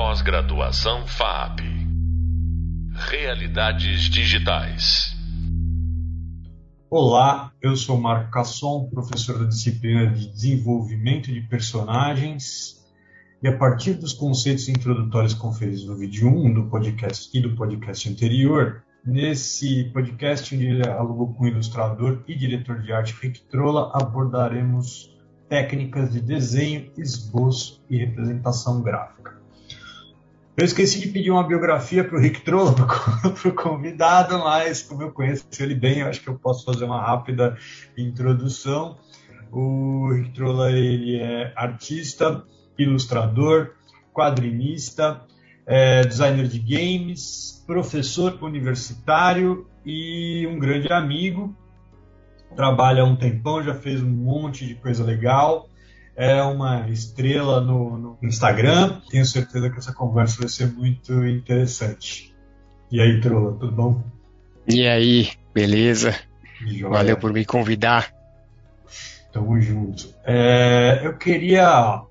Pós-graduação FAP. Realidades digitais. Olá, eu sou Marco Casson, professor da disciplina de Desenvolvimento de Personagens. E a partir dos conceitos introdutórios conferidos no vídeo 1 do podcast e do podcast anterior, nesse podcast em diálogo com o ilustrador e diretor de arte Rick Trolla, abordaremos técnicas de desenho, esboço e representação gráfica. Eu esqueci de pedir uma biografia para o Rick Trolla, para o convidado, mas como eu conheço ele bem, acho que eu posso fazer uma rápida introdução. O Rick Trolla ele é artista, ilustrador, quadrinista, é, designer de games, professor universitário e um grande amigo. Trabalha há um tempão, já fez um monte de coisa legal é uma estrela no, no, Instagram. Tenho certeza que essa conversa vai ser muito interessante. E aí, Trola, tudo bom? E aí, beleza? Joia. Valeu por me convidar. Tamo junto. É, eu queria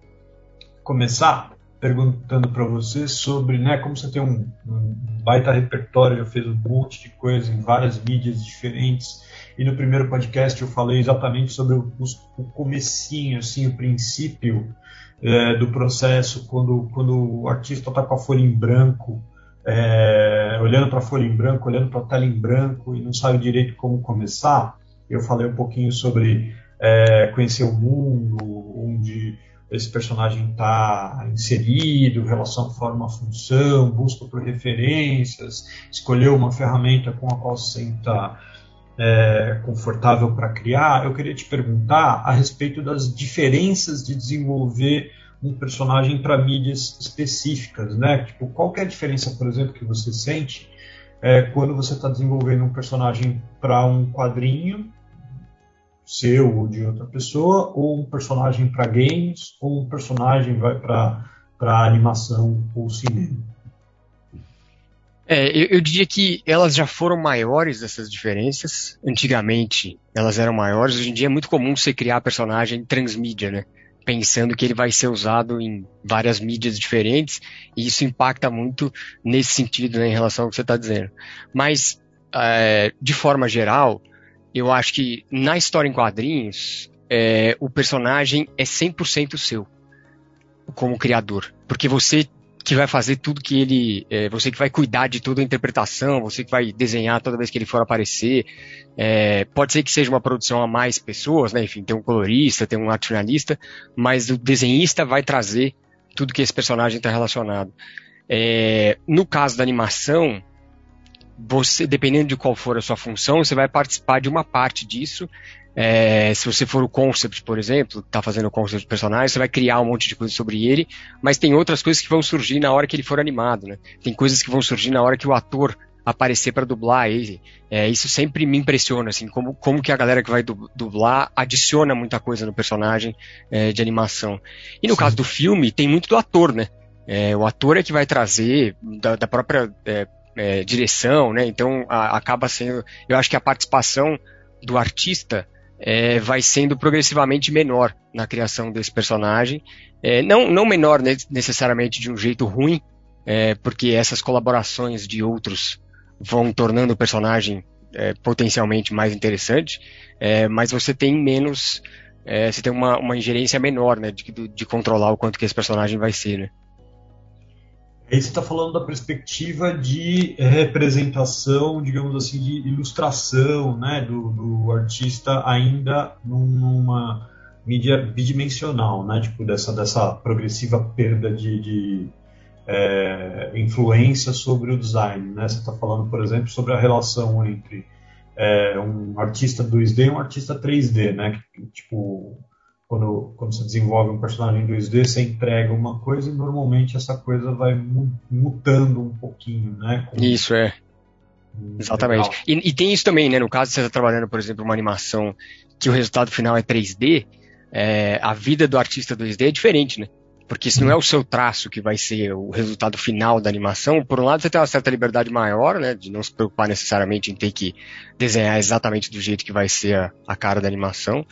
começar perguntando para você sobre, né, como você tem um, um, baita repertório, já fez um monte de coisa em várias mídias diferentes. E no primeiro podcast eu falei exatamente sobre o, o comecinho, assim, o princípio é, do processo, quando, quando o artista está com a folha em branco, é, olhando para a folha em branco, olhando para a tela em branco e não sabe direito como começar. Eu falei um pouquinho sobre é, conhecer o mundo, onde esse personagem está inserido, relação forma função, busca por referências, escolheu uma ferramenta com a qual se senta é, confortável para criar, eu queria te perguntar a respeito das diferenças de desenvolver um personagem para mídias específicas, né? Tipo, qual é a diferença, por exemplo, que você sente é, quando você está desenvolvendo um personagem para um quadrinho seu ou de outra pessoa, ou um personagem para games, ou um personagem vai para animação ou cinema? É, eu, eu, diria que elas já foram maiores essas diferenças. Antigamente elas eram maiores. Hoje em dia é muito comum você criar personagem transmídia, né? Pensando que ele vai ser usado em várias mídias diferentes e isso impacta muito nesse sentido, né, em relação ao que você está dizendo. Mas, é, de forma geral, eu acho que na história em quadrinhos, é, o personagem é 100% seu como criador. Porque você que vai fazer tudo que ele. É, você que vai cuidar de toda a interpretação, você que vai desenhar toda vez que ele for aparecer. É, pode ser que seja uma produção a mais pessoas, né? Enfim, tem um colorista, tem um arte finalista, mas o desenhista vai trazer tudo que esse personagem está relacionado. É, no caso da animação, você, dependendo de qual for a sua função, você vai participar de uma parte disso é, se você for o concept, por exemplo, tá fazendo o concept de personagem, você vai criar um monte de coisa sobre ele, mas tem outras coisas que vão surgir na hora que ele for animado, né? Tem coisas que vão surgir na hora que o ator aparecer para dublar ele. É, isso sempre me impressiona, assim, como, como que a galera que vai dublar adiciona muita coisa no personagem é, de animação. E no Sim. caso do filme, tem muito do ator, né? É, o ator é que vai trazer da, da própria é, é, direção, né? Então a, acaba sendo, eu acho que a participação do artista é, vai sendo progressivamente menor na criação desse personagem. É, não, não menor necessariamente de um jeito ruim, é, porque essas colaborações de outros vão tornando o personagem é, potencialmente mais interessante, é, mas você tem menos, é, você tem uma, uma ingerência menor né, de, de controlar o quanto que esse personagem vai ser. Né? Aí você está falando da perspectiva de representação, digamos assim, de ilustração, né, do, do artista ainda numa mídia bidimensional, né, tipo dessa dessa progressiva perda de, de é, influência sobre o design, né? Você está falando, por exemplo, sobre a relação entre é, um artista 2D e um artista 3D, né? Tipo quando, quando você desenvolve um personagem em 2D, você entrega uma coisa e normalmente essa coisa vai mutando um pouquinho, né? Com... Isso é. Exatamente. E, e, tem isso também, né? No caso, você está trabalhando, por exemplo, uma animação que o resultado final é 3D, é, a vida do artista 2D é diferente, né? Porque se não é o seu traço que vai ser o resultado final da animação, por um lado você tem uma certa liberdade maior, né? De não se preocupar necessariamente em ter que desenhar exatamente do jeito que vai ser a, a cara da animação.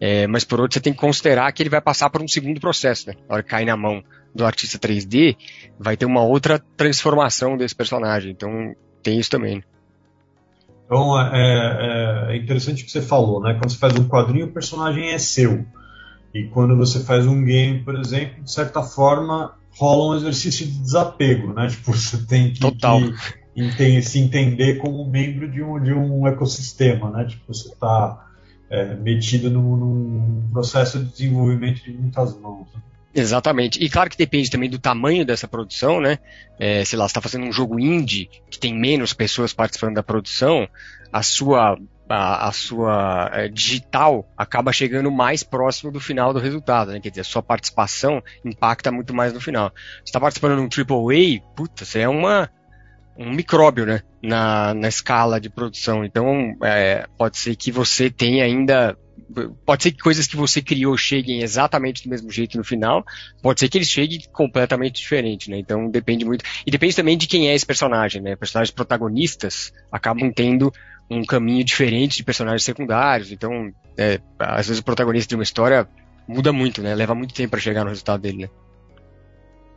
É, mas por outro, você tem que considerar que ele vai passar por um segundo processo, né? Na hora que cair na mão do artista 3D, vai ter uma outra transformação desse personagem. Então tem isso também. Então é, é, é interessante o que você falou, né? Quando você faz um quadrinho, o personagem é seu. E quando você faz um game, por exemplo, de certa forma rola um exercício de desapego, né? Tipo, você tem que, Total. que se entender como membro de um, de um ecossistema, né? Tipo, você está é, metido num, num, processo de desenvolvimento de muitas mãos. Né? Exatamente. E claro que depende também do tamanho dessa produção, né? É, sei lá, está fazendo um jogo indie que tem menos pessoas participando da produção, a sua a, a, sua é, digital acaba chegando mais próximo do final do resultado, né? Quer dizer, a sua participação impacta muito mais no final. Você está participando de um AAA, puta, você é uma, um micróbio, né? Na, na escala de produção. Então, é, pode ser que você tenha ainda pode ser que coisas que você criou cheguem exatamente do mesmo jeito no final, pode ser que eles cheguem completamente diferente, né? Então depende muito. E depende também de quem é esse personagem, né? Personagens protagonistas acabam tendo um caminho diferente de personagens secundários. Então, é, às vezes o protagonista de uma história muda muito, né? Leva muito tempo para chegar no resultado dele, né?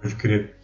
Pode crer.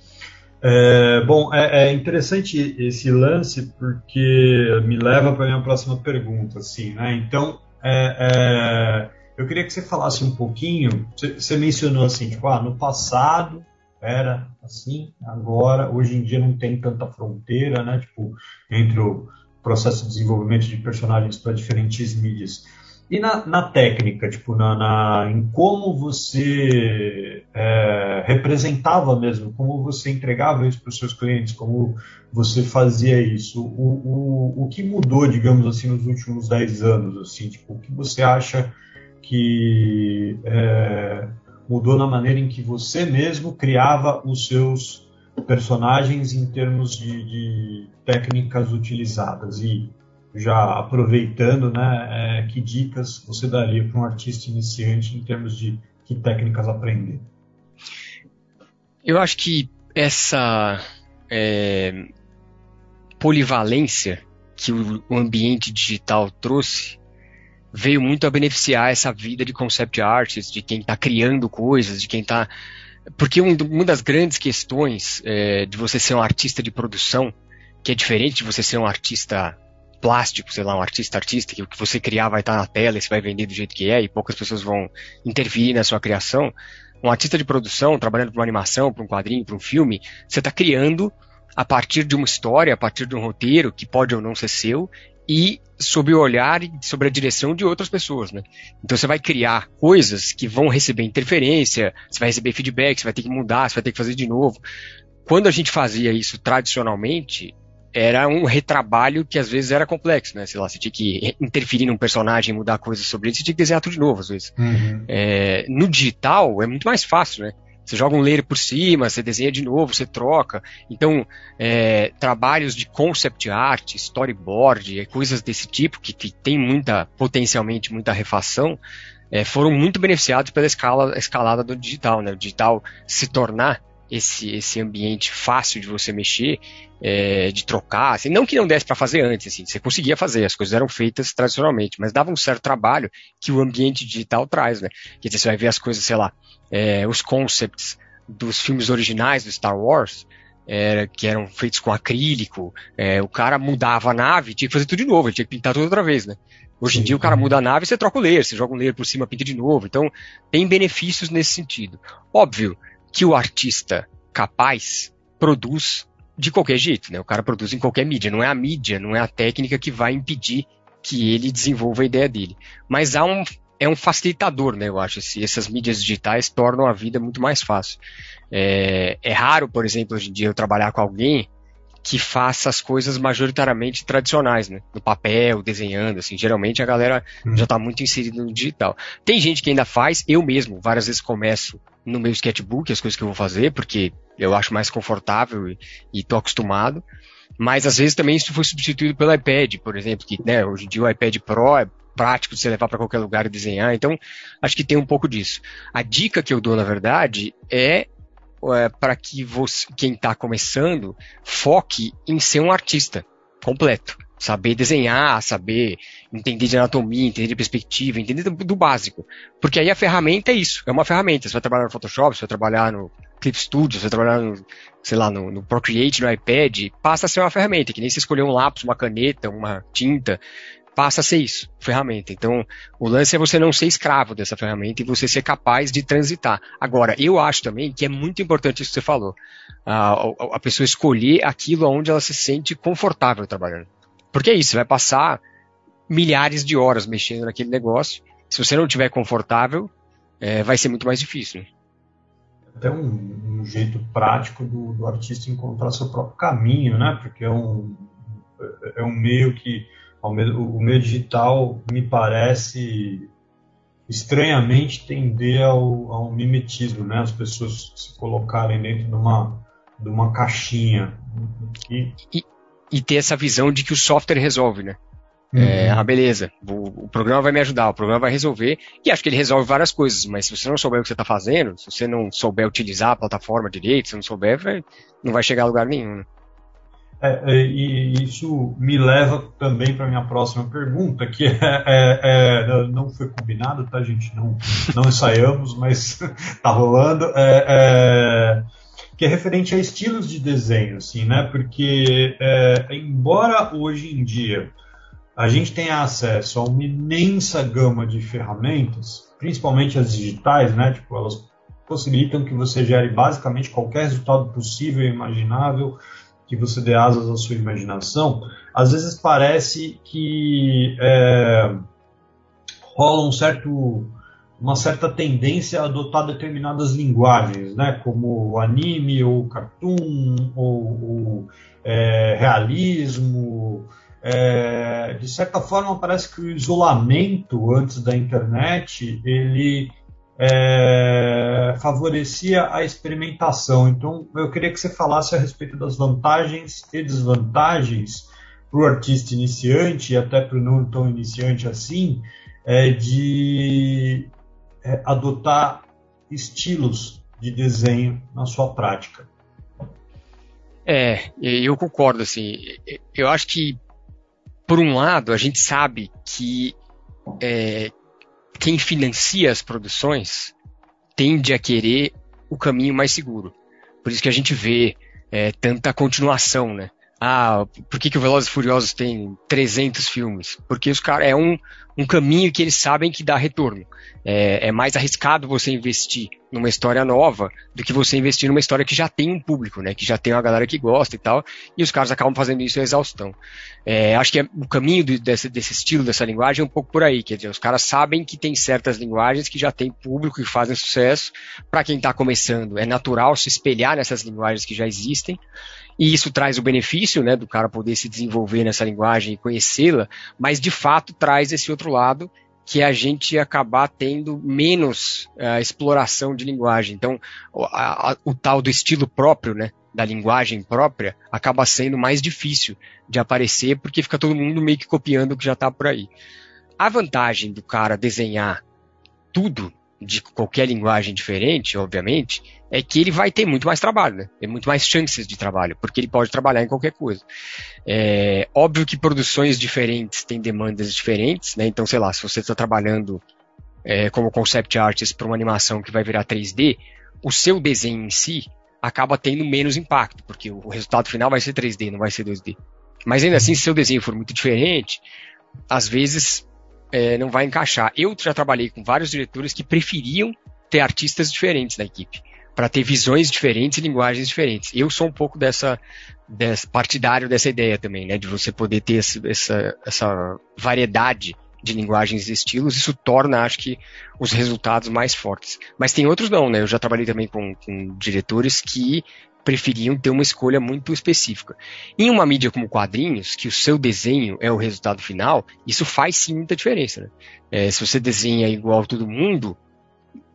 É, bom, é, é, interessante esse lance porque me leva para a minha próxima pergunta, assim, né? Então, é, é, eu queria que você falasse um pouquinho. Você, mencionou assim, tipo, ah, no passado era assim, agora, hoje em dia não tem tanta fronteira, né? Tipo, entre o processo de desenvolvimento de personagens para diferentes mídias. E na, na técnica, tipo, na, na, em como você é, representava mesmo, como você entregava isso para os seus clientes, como você fazia isso, o, o, o que mudou, digamos assim, nos últimos 10 anos, assim, tipo, o que você acha que é, mudou na maneira em que você mesmo criava os seus personagens em termos de, de técnicas utilizadas e já aproveitando, né, é, que dicas você daria para um artista iniciante em termos de que técnicas aprender? Eu acho que essa é, polivalência que o, ambiente digital trouxe veio muito a beneficiar essa vida de concept artists, de quem está criando coisas, de quem está porque um, uma das grandes questões é, de você ser um artista de produção, que é diferente de você ser um artista plástico, sei lá, um artista artista, que o que você criar vai estar na tela e você vai vender do jeito que é e poucas pessoas vão intervir na sua criação. Um artista de produção, trabalhando para uma animação, para um quadrinho, para um filme, você está criando a partir de uma história, a partir de um roteiro que pode ou não ser seu e sob o olhar e sob a direção de outras pessoas, né? Então você vai criar coisas que vão receber interferência, você vai receber feedback, você vai ter que mudar, você vai ter que fazer de novo. Quando a gente fazia isso tradicionalmente, era um retrabalho que às vezes era complexo, né? Sei lá, você tinha que interferir num personagem, mudar coisas sobre ele, você tinha que desenhar tudo de novo, às vezes. Uhum. É, no digital é muito mais fácil, né? Você joga um layer por cima, você desenha de novo, você troca. Então, é, trabalhos de concept art, storyboard, coisas desse tipo, que, que tem muita, potencialmente muita refação, é, foram muito beneficiados pela escala, escalada do digital, né? O digital se tornar esse, esse ambiente fácil de você mexer, é, de trocar, assim, não que não desse para fazer antes, assim, você conseguia fazer, as coisas eram feitas tradicionalmente, mas dava um certo trabalho que o ambiente digital traz, né? Quer dizer, você vai ver as coisas, sei lá, é, os concepts dos filmes originais do Star Wars, é, que eram feitos com acrílico, é, o cara mudava a nave, tinha que fazer tudo de novo, tinha que pintar tudo outra vez, né? Hoje em dia o cara muda a nave, você troca o layer, você joga um layer por cima, pinta de novo. Então, tem benefícios nesse sentido. Óbvio que o artista capaz produz de qualquer jeito, né? O cara produz em qualquer mídia, não é a mídia, não é a técnica que vai impedir que ele desenvolva a ideia dele. Mas há um é um facilitador, né? Eu acho. Esse, essas mídias digitais tornam a vida muito mais fácil. É, é raro, por exemplo, hoje em dia eu trabalhar com alguém que faça as coisas majoritariamente tradicionais, né? No papel, desenhando, assim. Geralmente a galera hum. já está muito inserida no digital. Tem gente que ainda faz, eu mesmo, várias vezes começo no meu sketchbook as coisas que eu vou fazer, porque eu acho mais confortável e, e tô acostumado. Mas às vezes também isso foi substituído pelo iPad, por exemplo, que né, hoje em dia o iPad Pro é prático de você levar para qualquer lugar e desenhar. Então, acho que tem um pouco disso. A dica que eu dou, na verdade, é é, para que você, quem está começando foque em ser um artista completo. Saber desenhar, saber entender de anatomia, entender de perspectiva, entender do, do, básico. Porque aí a ferramenta é isso, é uma ferramenta. Você vai trabalhar no Photoshop, você vai trabalhar no Clip Studio, você trabalhar no, sei lá, no, no, Procreate, no iPad, passa a ser uma ferramenta, que nem você escolher um lápis, uma caneta, uma tinta, passa a ser isso, ferramenta. Então, o lance é você não ser escravo dessa ferramenta e você ser capaz de transitar. Agora, eu acho também que é muito importante isso que você falou. A, a pessoa escolher aquilo onde ela se sente confortável trabalhando. Porque é isso, você vai passar milhares de horas mexendo naquele negócio. Se você não estiver confortável, é, vai ser muito mais difícil. Até um, um jeito prático do, do, artista encontrar seu próprio caminho, né? Porque é um, é um meio que o meio digital me parece estranhamente tender ao, ao mimetismo, né? As pessoas se colocarem dentro de uma, de uma caixinha. E... E, e ter essa visão de que o software resolve, né? Uhum. É, ah, beleza, o, o, programa vai me ajudar, o programa vai resolver, e acho que ele resolve várias coisas, mas se você não souber o que você está fazendo, se você não souber utilizar a plataforma direito, se não souber, vai, não vai chegar a lugar nenhum. Né? É, é, e isso me leva também para minha próxima pergunta, que é, é, é, não foi combinado, tá, gente? Não, não ensaiamos, mas tá rolando. É, que é referente a estilos de desenho, assim, né? Porque embora hoje em dia a gente tenha acesso a uma imensa gama de ferramentas, principalmente as digitais, né? Tipo, elas possibilitam que você gere basicamente qualquer resultado possível e imaginável que você dê asas à sua imaginação, às vezes parece que é, rola um certo, uma certa tendência a adotar determinadas linguagens, né, como o anime, ou cartoon, ou, ou é, realismo. É, de certa forma, parece que o isolamento antes da internet ele é, favorecia a experimentação. Então, eu queria que você falasse a respeito das vantagens e desvantagens para o artista iniciante e até para o não tão iniciante assim, é, de é, adotar estilos de desenho na sua prática. É, eu concordo, assim, eu acho que, por um lado, a gente sabe que é, quem financia as produções tende a querer o caminho mais seguro. Por isso que a gente vê é, tanta continuação, né? Ah, por que, que o Velozes e Furiosos tem 300 filmes? Porque os caras é um, um caminho que eles sabem que dá retorno. É, é, mais arriscado você investir numa história nova do que você investir numa história que já tem um público, né? Que já tem uma galera que gosta e tal. E os caras acabam fazendo isso a exaustão. É, acho que é, o caminho do, desse, desse, estilo, dessa linguagem, é um pouco por aí. Quer dizer, os caras sabem que tem certas linguagens que já tem público, que fazem sucesso. Para quem está começando, é natural se espelhar nessas linguagens que já existem. E isso traz o benefício, né, do cara poder se desenvolver nessa linguagem e conhecê-la, mas de fato traz esse outro lado que é a gente acabar tendo menos uh, exploração de linguagem. Então, a, o tal do estilo próprio, né, da linguagem própria, acaba sendo mais difícil de aparecer porque fica todo mundo meio que copiando o que já está por aí. A vantagem do cara desenhar tudo de qualquer linguagem diferente, obviamente, é que ele vai ter muito mais trabalho, né? Tem muito mais chances de trabalho, porque ele pode trabalhar em qualquer coisa. É óbvio que produções diferentes têm demandas diferentes, né? Então, sei lá, se você está trabalhando é, como concept artist para uma animação que vai virar 3D, o seu desenho em si acaba tendo menos impacto, porque o resultado final vai ser 3D, não vai ser 2D. Mas ainda assim, se seu desenho for muito diferente, às vezes é, não vai encaixar. Eu já trabalhei com vários diretores que preferiam ter artistas diferentes na equipe, para ter visões diferentes e linguagens diferentes. Eu sou um pouco dessa, dessa partidário dessa ideia também, né, de você poder ter esse, essa, essa variedade de linguagens e estilos, isso torna, acho que, os resultados mais fortes. Mas tem outros não, né? Eu já trabalhei também com, com diretores que preferiam ter uma escolha muito específica. Em uma mídia como quadrinhos, que o seu desenho é o resultado final, isso faz sim muita diferença. Né? É, se você desenha igual todo mundo,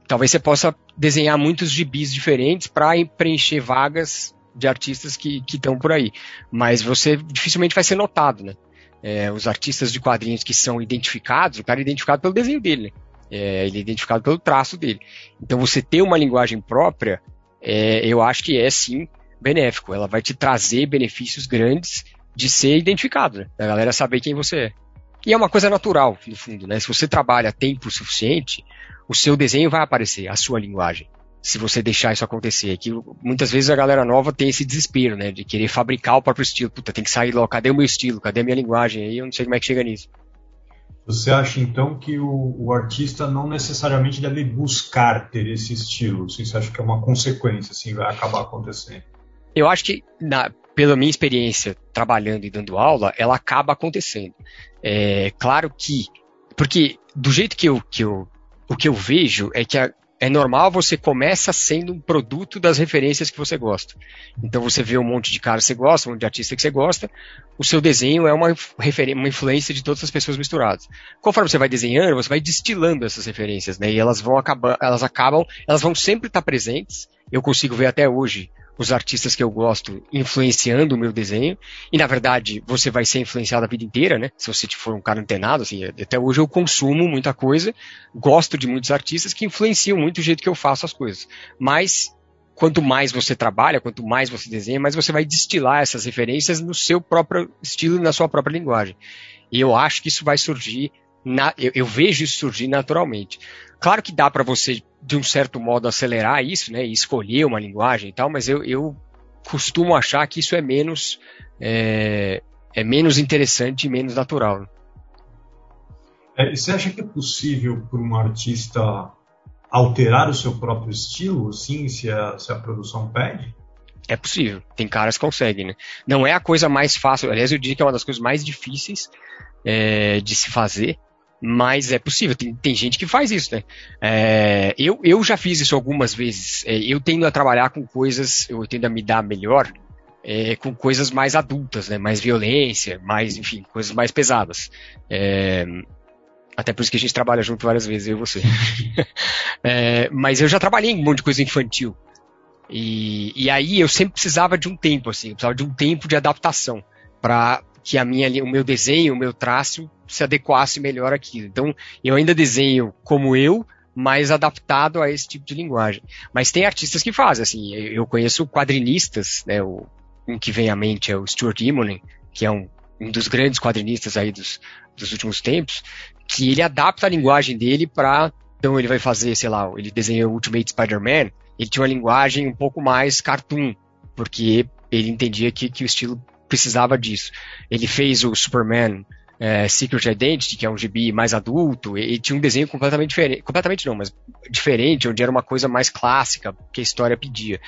talvez você possa desenhar muitos gibis diferentes para preencher vagas de artistas que estão por aí. Mas você dificilmente vai ser notado, né? É, os artistas de quadrinhos que são identificados, o cara é identificado pelo desenho dele? É, ele é identificado pelo traço dele. Então você ter uma linguagem própria é, eu acho que é sim benéfico. Ela vai te trazer benefícios grandes de ser identificado, né? Da galera saber quem você é. E é uma coisa natural, no fundo, né? Se você trabalha tempo suficiente, o seu desenho vai aparecer, a sua linguagem. Se você deixar isso acontecer. Que muitas vezes a galera nova tem esse desespero, né? De querer fabricar o próprio estilo. Puta, tem que sair logo, cadê o meu estilo? Cadê a minha linguagem? Aí eu não sei como é que chega nisso. Você acha então que o, o artista não necessariamente deve buscar ter esse estilo? Assim, você acha que é uma consequência, assim, vai acabar acontecendo? Eu acho que, na, pela minha experiência trabalhando e dando aula, ela acaba acontecendo. É claro que, porque do jeito que eu, que eu o que eu vejo é que a, é normal você começa sendo um produto das referências que você gosta. Então você vê um monte de cara que você gosta, um monte de artista que você gosta, o seu desenho é uma, uma influência de todas as pessoas misturadas. Conforme você vai desenhando, você vai destilando essas referências, né? E elas vão acabar, elas acabam, elas vão sempre estar presentes. Eu consigo ver até hoje os artistas que eu gosto influenciando o meu desenho. E na verdade, você vai ser influenciado a vida inteira, né? Se você for um cara antenado, assim, até hoje eu consumo muita coisa, gosto de muitos artistas que influenciam muito o jeito que eu faço as coisas. Mas quanto mais você trabalha, quanto mais você desenha, mais você vai destilar essas referências no seu próprio estilo e na sua própria linguagem. E eu acho que isso vai surgir, na, eu, eu vejo isso surgir naturalmente. Claro que dá para você, de um certo modo, acelerar isso, né? E escolher uma linguagem e tal, mas eu, eu costumo achar que isso é menos, é, é menos interessante e menos natural. É, você acha que é possível para um artista alterar o seu próprio estilo, sim, se a, se a produção pede? É possível. Tem caras que conseguem, né? Não é a coisa mais fácil. Aliás, eu diria que é uma das coisas mais difíceis é, de se fazer. Mas é possível, tem, tem gente que faz isso, né? É, eu, eu já fiz isso algumas vezes. É, eu tendo a trabalhar com coisas, eu tendo a me dar melhor é, com coisas mais adultas, né? Mais violência, mais, enfim, coisas mais pesadas. É, até por isso que a gente trabalha junto várias vezes, eu e você. É, mas eu já trabalhei em um monte de coisa infantil. E, e aí eu sempre precisava de um tempo, assim, eu precisava de um tempo de adaptação para que a minha, o meu desenho, o meu traço se adequasse melhor àquilo. Então, eu ainda desenho como eu, mas adaptado a esse tipo de linguagem. Mas tem artistas que fazem, assim, eu conheço quadrinistas, né, o, um que vem à mente é o Stuart Immonen, que é um, um dos grandes quadrinistas aí dos, dos últimos tempos, que ele adapta a linguagem dele para então ele vai fazer, sei lá, ele desenha o Ultimate Spider-Man, ele tinha uma linguagem um pouco mais cartoon, porque ele entendia que, que o estilo precisava disso. Ele fez o Superman é, Secret Identity, que é um gibi mais adulto, e, e, tinha um desenho completamente diferente, completamente não, mas diferente, onde era uma coisa mais clássica, que a história pedia.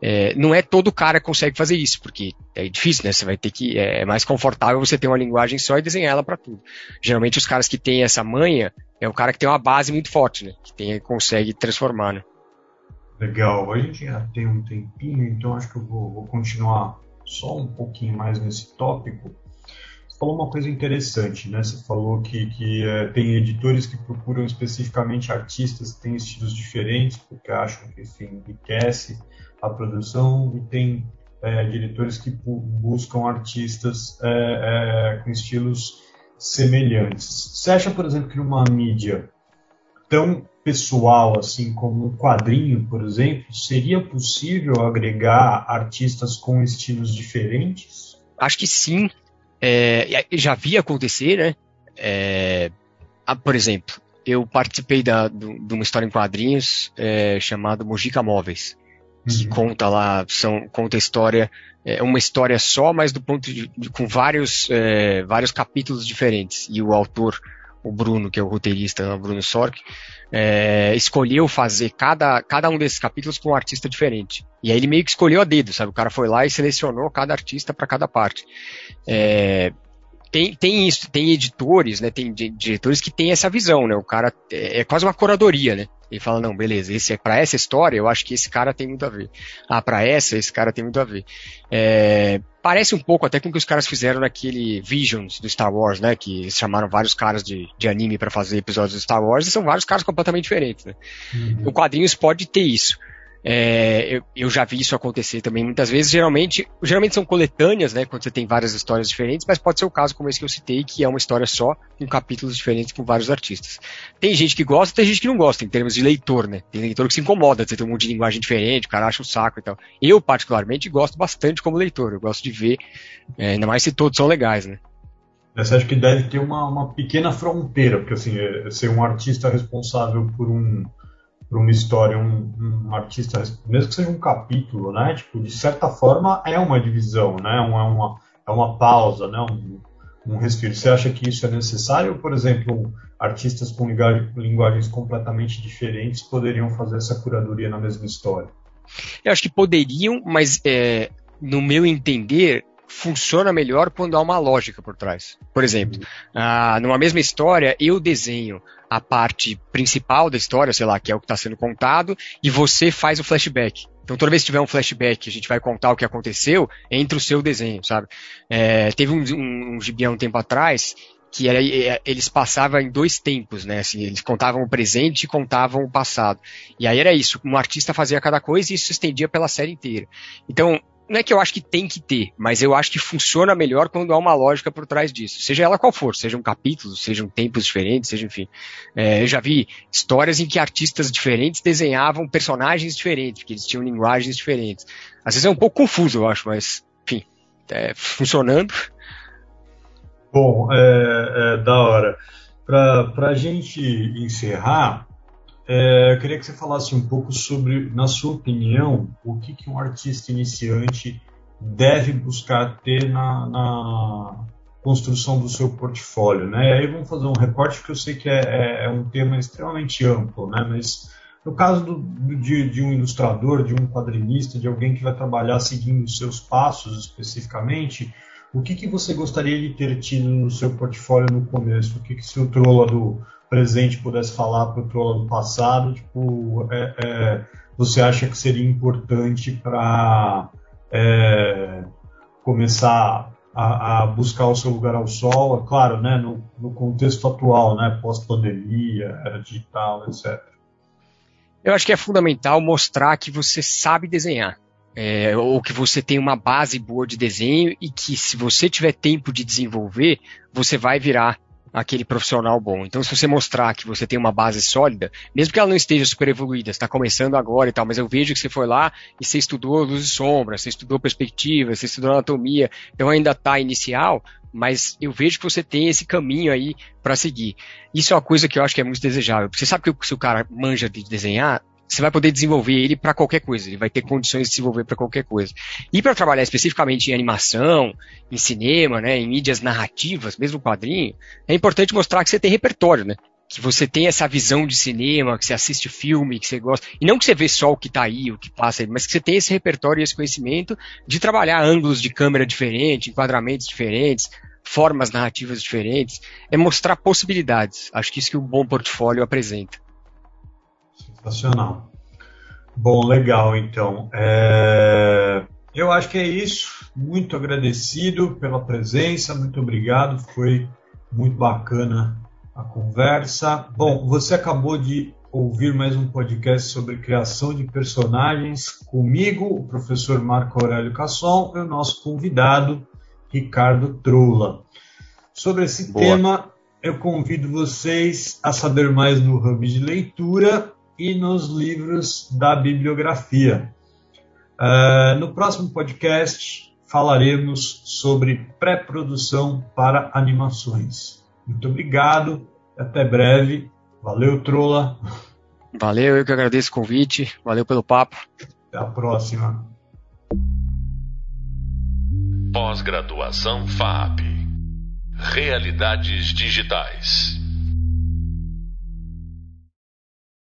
É, não é todo cara que consegue fazer isso, porque é difícil, né? Você vai ter que, é, é mais confortável você ter uma linguagem só e desenhar ela para tudo. Geralmente os caras que têm essa manha, é o cara que tem uma base muito forte, né? Que tem, consegue transformar, né? Legal, a gente já tem um tempinho, então acho que eu vou, vou continuar só um pouquinho mais nesse tópico falou uma coisa interessante, né? Você falou que, que é, tem editores que procuram especificamente artistas que têm estilos diferentes, porque acham que isso enriquece a produção, e tem é, diretores que buscam artistas é, é, com estilos semelhantes. Você acha, por exemplo, que numa mídia tão pessoal assim como um quadrinho, por exemplo, seria possível agregar artistas com estilos diferentes? Acho que sim, é, já vi acontecer, né? É, por exemplo, eu participei da, do, de uma história em quadrinhos é, chamada Mojica Móveis, que uhum. conta lá, são, conta a história, é uma história só, mas do ponto de, de com vários, é, vários capítulos diferentes. E o autor, o Bruno, que é o roteirista, o Bruno Sork, é, escolheu fazer cada, cada um desses capítulos com um artista diferente. E aí ele meio que escolheu a dedo, sabe? O cara foi lá e selecionou cada artista para cada parte. É, tem, tem isso, tem editores, né? Tem diretores que têm essa visão, né? O cara é, é quase uma curadoria, né? Ele fala, não, beleza, esse é para essa história, eu acho que esse cara tem muito a ver. Ah, para essa, esse cara tem muito a ver. É, parece um pouco até com o que os caras fizeram naquele Visions do Star Wars, né? Que chamaram vários caras de, de anime para fazer episódios do Star Wars e são vários caras completamente diferentes, né? Uhum. O quadrinhos pode ter isso. É, eu, eu, já vi isso acontecer também muitas vezes. Geralmente, geralmente são coletâneas, né? Quando você tem várias histórias diferentes, mas pode ser o caso como esse que eu citei, que é uma história só, com capítulos diferentes com vários artistas. Tem gente que gosta, tem gente que não gosta, em termos de leitor, né? Tem leitor que se incomoda, você tem um monte de linguagem diferente, o cara acha um saco e tal. Eu, particularmente, gosto bastante como leitor. Eu gosto de ver, é, ainda mais se todos são legais, né? Você acha que deve ter uma, uma pequena fronteira, porque assim, é, ser um artista responsável por um para uma história um, um, artista, mesmo que seja um capítulo, né? Tipo, de certa forma é uma divisão, né? É uma, é uma pausa, né? Um, um respiro. Você acha que isso é necessário? Por exemplo, artistas com linguagens completamente diferentes poderiam fazer essa curadoria na mesma história? Eu acho que poderiam, mas é, no meu entender, funciona melhor quando há uma lógica por trás. Por exemplo, ah, numa mesma história, eu desenho a parte principal da história, sei lá, que é o que está sendo contado, e você faz o flashback. Então, toda vez que tiver um flashback, a gente vai contar o que aconteceu entre o seu desenho, sabe? É, teve um, um, um gibi há um tempo atrás que era, é, eles passavam em dois tempos, né? Assim, eles contavam o presente e contavam o passado. E aí era isso, um artista fazia cada coisa e isso se estendia pela série inteira. Então, não é que eu acho que tem que ter, mas eu acho que funciona melhor quando há uma lógica por trás disso. Seja ela qual for, sejam capítulos, sejam tempos diferentes, seja enfim. É, eu já vi histórias em que artistas diferentes desenhavam personagens diferentes, porque eles tinham linguagens diferentes. Às vezes é um pouco confuso, eu acho, mas, enfim, é, funcionando. Bom, é, é da hora. Para a gente encerrar, é, eu queria que você falasse um pouco sobre, na sua opinião, o que, que um artista iniciante deve buscar ter na, na construção do seu portfólio, né? E aí vamos fazer um recorte que eu sei que é, é, é um tema extremamente amplo, né? Mas no caso do, de, de, um ilustrador, de um quadrinista, de alguém que vai trabalhar seguindo os seus passos especificamente, o que, que você gostaria de ter tido no seu portfólio no começo? O que, que se Trola do presente pudesse falar para o do passado, tipo, é, é, você acha que seria importante para é, começar a, a, buscar o seu lugar ao sol, é claro, né, no, no contexto atual, né, pós-pandemia, era digital, etc. Eu acho que é fundamental mostrar que você sabe desenhar. É, ou que você tem uma base boa de desenho e que se você tiver tempo de desenvolver, você vai virar aquele profissional bom. Então, se você mostrar que você tem uma base sólida, mesmo que ela não esteja super evoluída, está começando agora e tal, mas eu vejo que você foi lá e você estudou luz e sombra, você estudou perspectiva, você estudou anatomia, então ainda está inicial, mas eu vejo que você tem esse caminho aí para seguir. Isso é uma coisa que eu acho que é muito desejável. Você sabe que se o cara manja de desenhar, você vai poder desenvolver ele para qualquer coisa, ele vai ter condições de desenvolver para qualquer coisa. E para trabalhar especificamente em animação, em cinema, né, em mídias narrativas, mesmo quadrinho, é importante mostrar que você tem repertório, né? Que você tem essa visão de cinema, que você assiste filme, que você gosta. E não que você vê só o que está aí, o que passa aí, mas que você tem esse repertório e esse conhecimento de trabalhar ângulos de câmera diferentes, enquadramentos diferentes, formas narrativas diferentes. É mostrar possibilidades. Acho que isso que o bom portfólio apresenta. Sensacional. Bom, legal, então. É... Eu acho que é isso. Muito agradecido pela presença, muito obrigado. Foi muito bacana a conversa. Bom, você acabou de ouvir mais um podcast sobre criação de personagens comigo, o professor Marco Aurélio Casson, e o nosso convidado, Ricardo Trula. Sobre esse Boa. tema, eu convido vocês a saber mais no Hub de Leitura e nos livros da bibliografia. Uh, no próximo podcast falaremos sobre pré-produção para animações. Muito obrigado, até breve. Valeu, Trola. Valeu, eu que agradeço o convite. Valeu pelo papo. Até a próxima. Pós-graduação FAP. Realidades digitais.